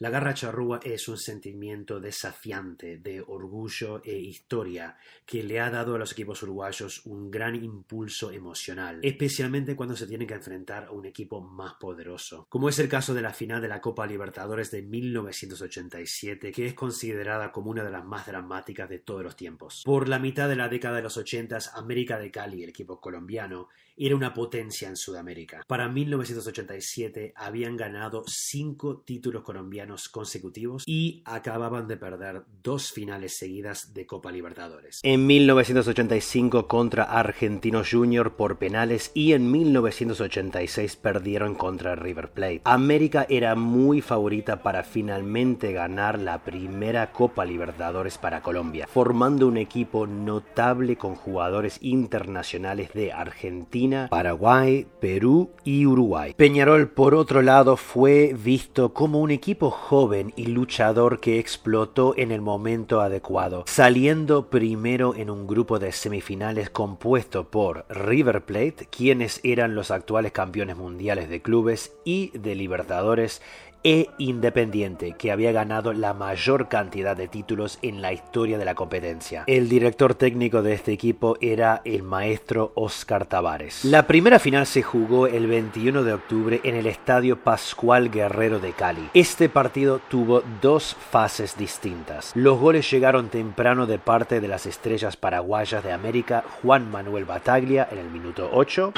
La garra charrúa es un sentimiento desafiante de orgullo e historia que le ha dado a los equipos uruguayos un gran impulso emocional, especialmente cuando se tienen que enfrentar a un equipo más poderoso, como es el caso de la final de la Copa Libertadores de 1987, que es considerada como una de las más dramáticas de todos los tiempos. Por la mitad de la década de los 80, América de Cali, el equipo colombiano, era una potencia en Sudamérica. Para 1987 habían ganado cinco títulos colombianos consecutivos y acababan de perder dos finales seguidas de Copa Libertadores. En 1985 contra Argentinos Junior por penales y en 1986 perdieron contra River Plate. América era muy favorita para finalmente ganar la primera Copa Libertadores para Colombia, formando un equipo notable con jugadores internacionales de Argentina, Paraguay, Perú y Uruguay. Peñarol, por otro lado, fue visto como un equipo joven y luchador que explotó en el momento adecuado, saliendo primero en un grupo de semifinales compuesto por River Plate, quienes eran los actuales campeones mundiales de clubes y de Libertadores, e Independiente, que había ganado la mayor cantidad de títulos en la historia de la competencia. El director técnico de este equipo era el maestro Oscar Tavares. La primera final se jugó el 21 de octubre en el estadio Pascual Guerrero de Cali. Este partido tuvo dos fases distintas. Los goles llegaron temprano de parte de las estrellas paraguayas de América Juan Manuel Bataglia en el minuto 8.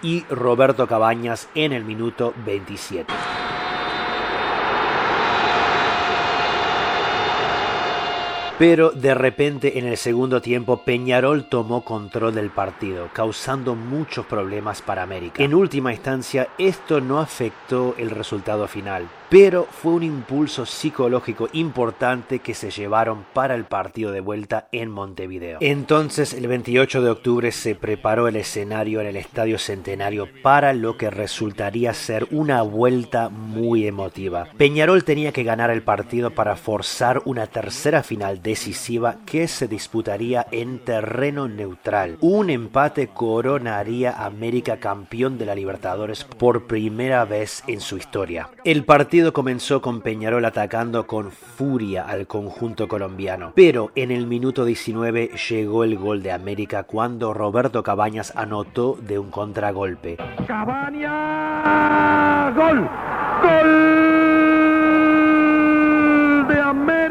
y Roberto Cabañas en el minuto 27. Pero de repente en el segundo tiempo Peñarol tomó control del partido, causando muchos problemas para América. En última instancia, esto no afectó el resultado final, pero fue un impulso psicológico importante que se llevaron para el partido de vuelta en Montevideo. Entonces, el 28 de octubre se preparó el escenario en el Estadio Centenario para lo que resultaría ser una vuelta muy emotiva. Peñarol tenía que ganar el partido para forzar una tercera final decisiva que se disputaría en terreno neutral. Un empate coronaría a América campeón de la Libertadores por primera vez en su historia. El partido comenzó con Peñarol atacando con furia al conjunto colombiano, pero en el minuto 19 llegó el gol de América cuando Roberto Cabañas anotó de un contragolpe. Cabañas, gol, gol de América.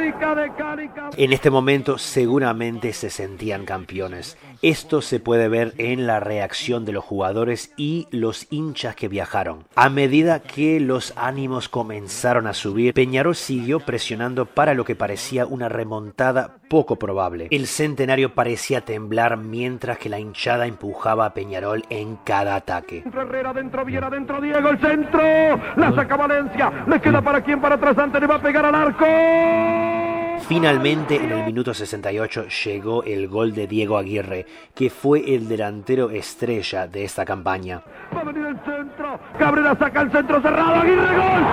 En este momento seguramente se sentían campeones. Esto se puede ver en la reacción de los jugadores y los hinchas que viajaron. A medida que los ánimos comenzaron a subir, Peñarol siguió presionando para lo que parecía una remontada poco probable. El centenario parecía temblar mientras que la hinchada empujaba a Peñarol en cada ataque. Herrera dentro, Viera dentro, Diego, el centro, la saca Valencia, le queda para quien, para atrás, le va a pegar al arco. Finalmente, en el minuto 68 llegó el gol de Diego Aguirre, que fue el delantero estrella de esta campaña. Va a venir el centro, Cabrera saca el centro cerrado, Aguirre, gol.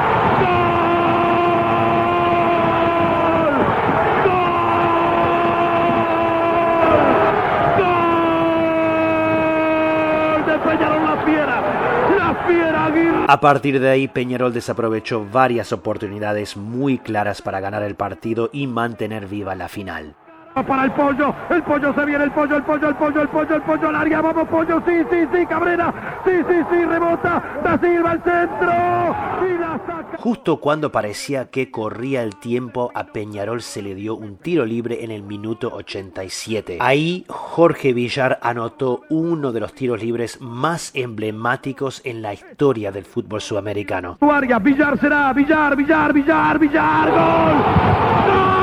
¡Gol! De Peñarol la fiera, la fiera Aguirre. A partir de ahí, Peñarol desaprovechó varias oportunidades muy claras para ganar el partido y mantener viva la final. Para el pollo, el pollo se viene, el pollo, el pollo, el pollo, el pollo, el pollo, al área, vamos pollo, sí, sí, sí, Cabrera, sí, sí, sí, rebota, Da Silva al centro, y la saca. Justo cuando parecía que corría el tiempo, a Peñarol se le dio un tiro libre en el minuto 87. Ahí Jorge Villar anotó uno de los tiros libres más emblemáticos en la historia del fútbol sudamericano. Su área, Villar será, Villar, Villar, Villar, Villar, gol. ¡Gol!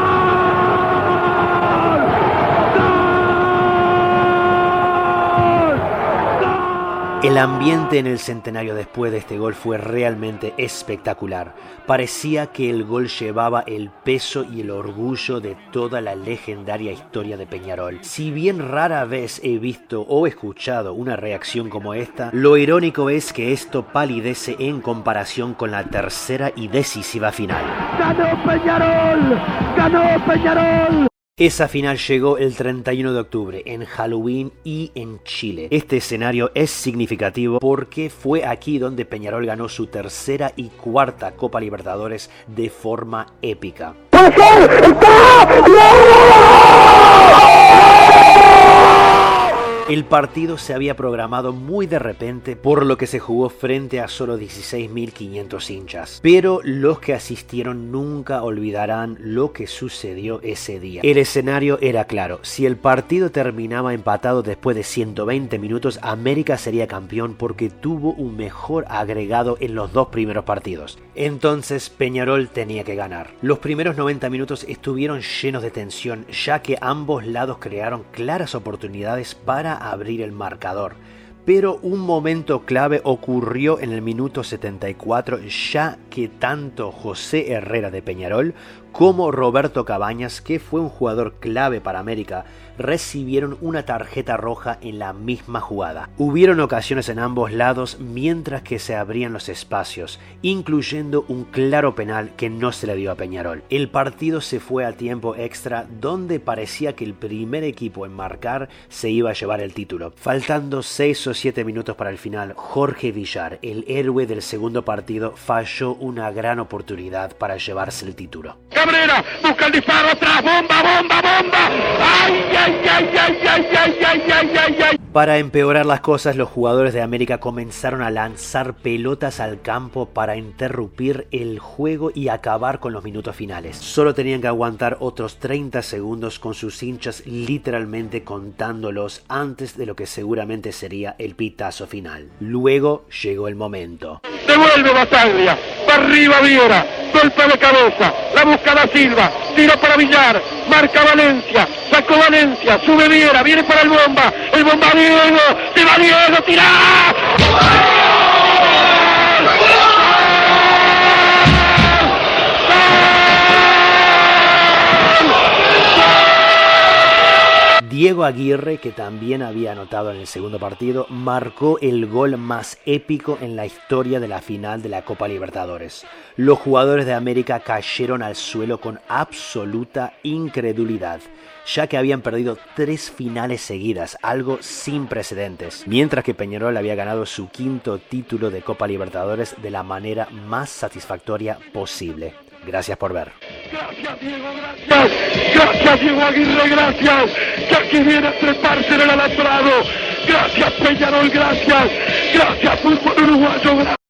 Ambiente en el centenario después de este gol fue realmente espectacular. Parecía que el gol llevaba el peso y el orgullo de toda la legendaria historia de Peñarol. Si bien rara vez he visto o escuchado una reacción como esta, lo irónico es que esto palidece en comparación con la tercera y decisiva final. ¡Ganó Peñarol! ¡Ganó Peñarol! Esa final llegó el 31 de octubre, en Halloween y en Chile. Este escenario es significativo porque fue aquí donde Peñarol ganó su tercera y cuarta Copa Libertadores de forma épica. El partido se había programado muy de repente, por lo que se jugó frente a solo 16.500 hinchas. Pero los que asistieron nunca olvidarán lo que sucedió ese día. El escenario era claro, si el partido terminaba empatado después de 120 minutos, América sería campeón porque tuvo un mejor agregado en los dos primeros partidos. Entonces Peñarol tenía que ganar. Los primeros 90 minutos estuvieron llenos de tensión, ya que ambos lados crearon claras oportunidades para abrir el marcador. Pero un momento clave ocurrió en el minuto 74 ya que tanto José Herrera de Peñarol como Roberto Cabañas, que fue un jugador clave para América, recibieron una tarjeta roja en la misma jugada. Hubieron ocasiones en ambos lados mientras que se abrían los espacios, incluyendo un claro penal que no se le dio a Peñarol. El partido se fue a tiempo extra donde parecía que el primer equipo en marcar se iba a llevar el título. Faltando 6 o 7 minutos para el final, Jorge Villar, el héroe del segundo partido, falló una gran oportunidad para llevarse el título. Cabrera busca el disparo atrás, bomba, bomba, bomba. ¡Ay, ay, ay, ay, ay, ay, ay, ay, ay, ay! Para empeorar las cosas, los jugadores de América comenzaron a lanzar pelotas al campo para interrumpir el juego y acabar con los minutos finales. Solo tenían que aguantar otros 30 segundos con sus hinchas literalmente contándolos antes de lo que seguramente sería el pitazo final. Luego llegó el momento. Devuelve Bataglia, arriba Viera, golpe de cabeza, la busca da Silva, tiro para Villar, marca Valencia, sacó Valencia, sube Viera, viene para el bomba, el bomba Diego, se va Diego, tira. Diego Aguirre, que también había anotado en el segundo partido, marcó el gol más épico en la historia de la final de la Copa Libertadores. Los jugadores de América cayeron al suelo con absoluta incredulidad, ya que habían perdido tres finales seguidas, algo sin precedentes, mientras que Peñarol había ganado su quinto título de Copa Libertadores de la manera más satisfactoria posible. Gracias por ver. Gracias Diego, gracias. Gracias Diego Aguirre, gracias. Que viene a treparse en el alastrado. Gracias Peñarol, gracias. Gracias fútbol uruguayo, gracias.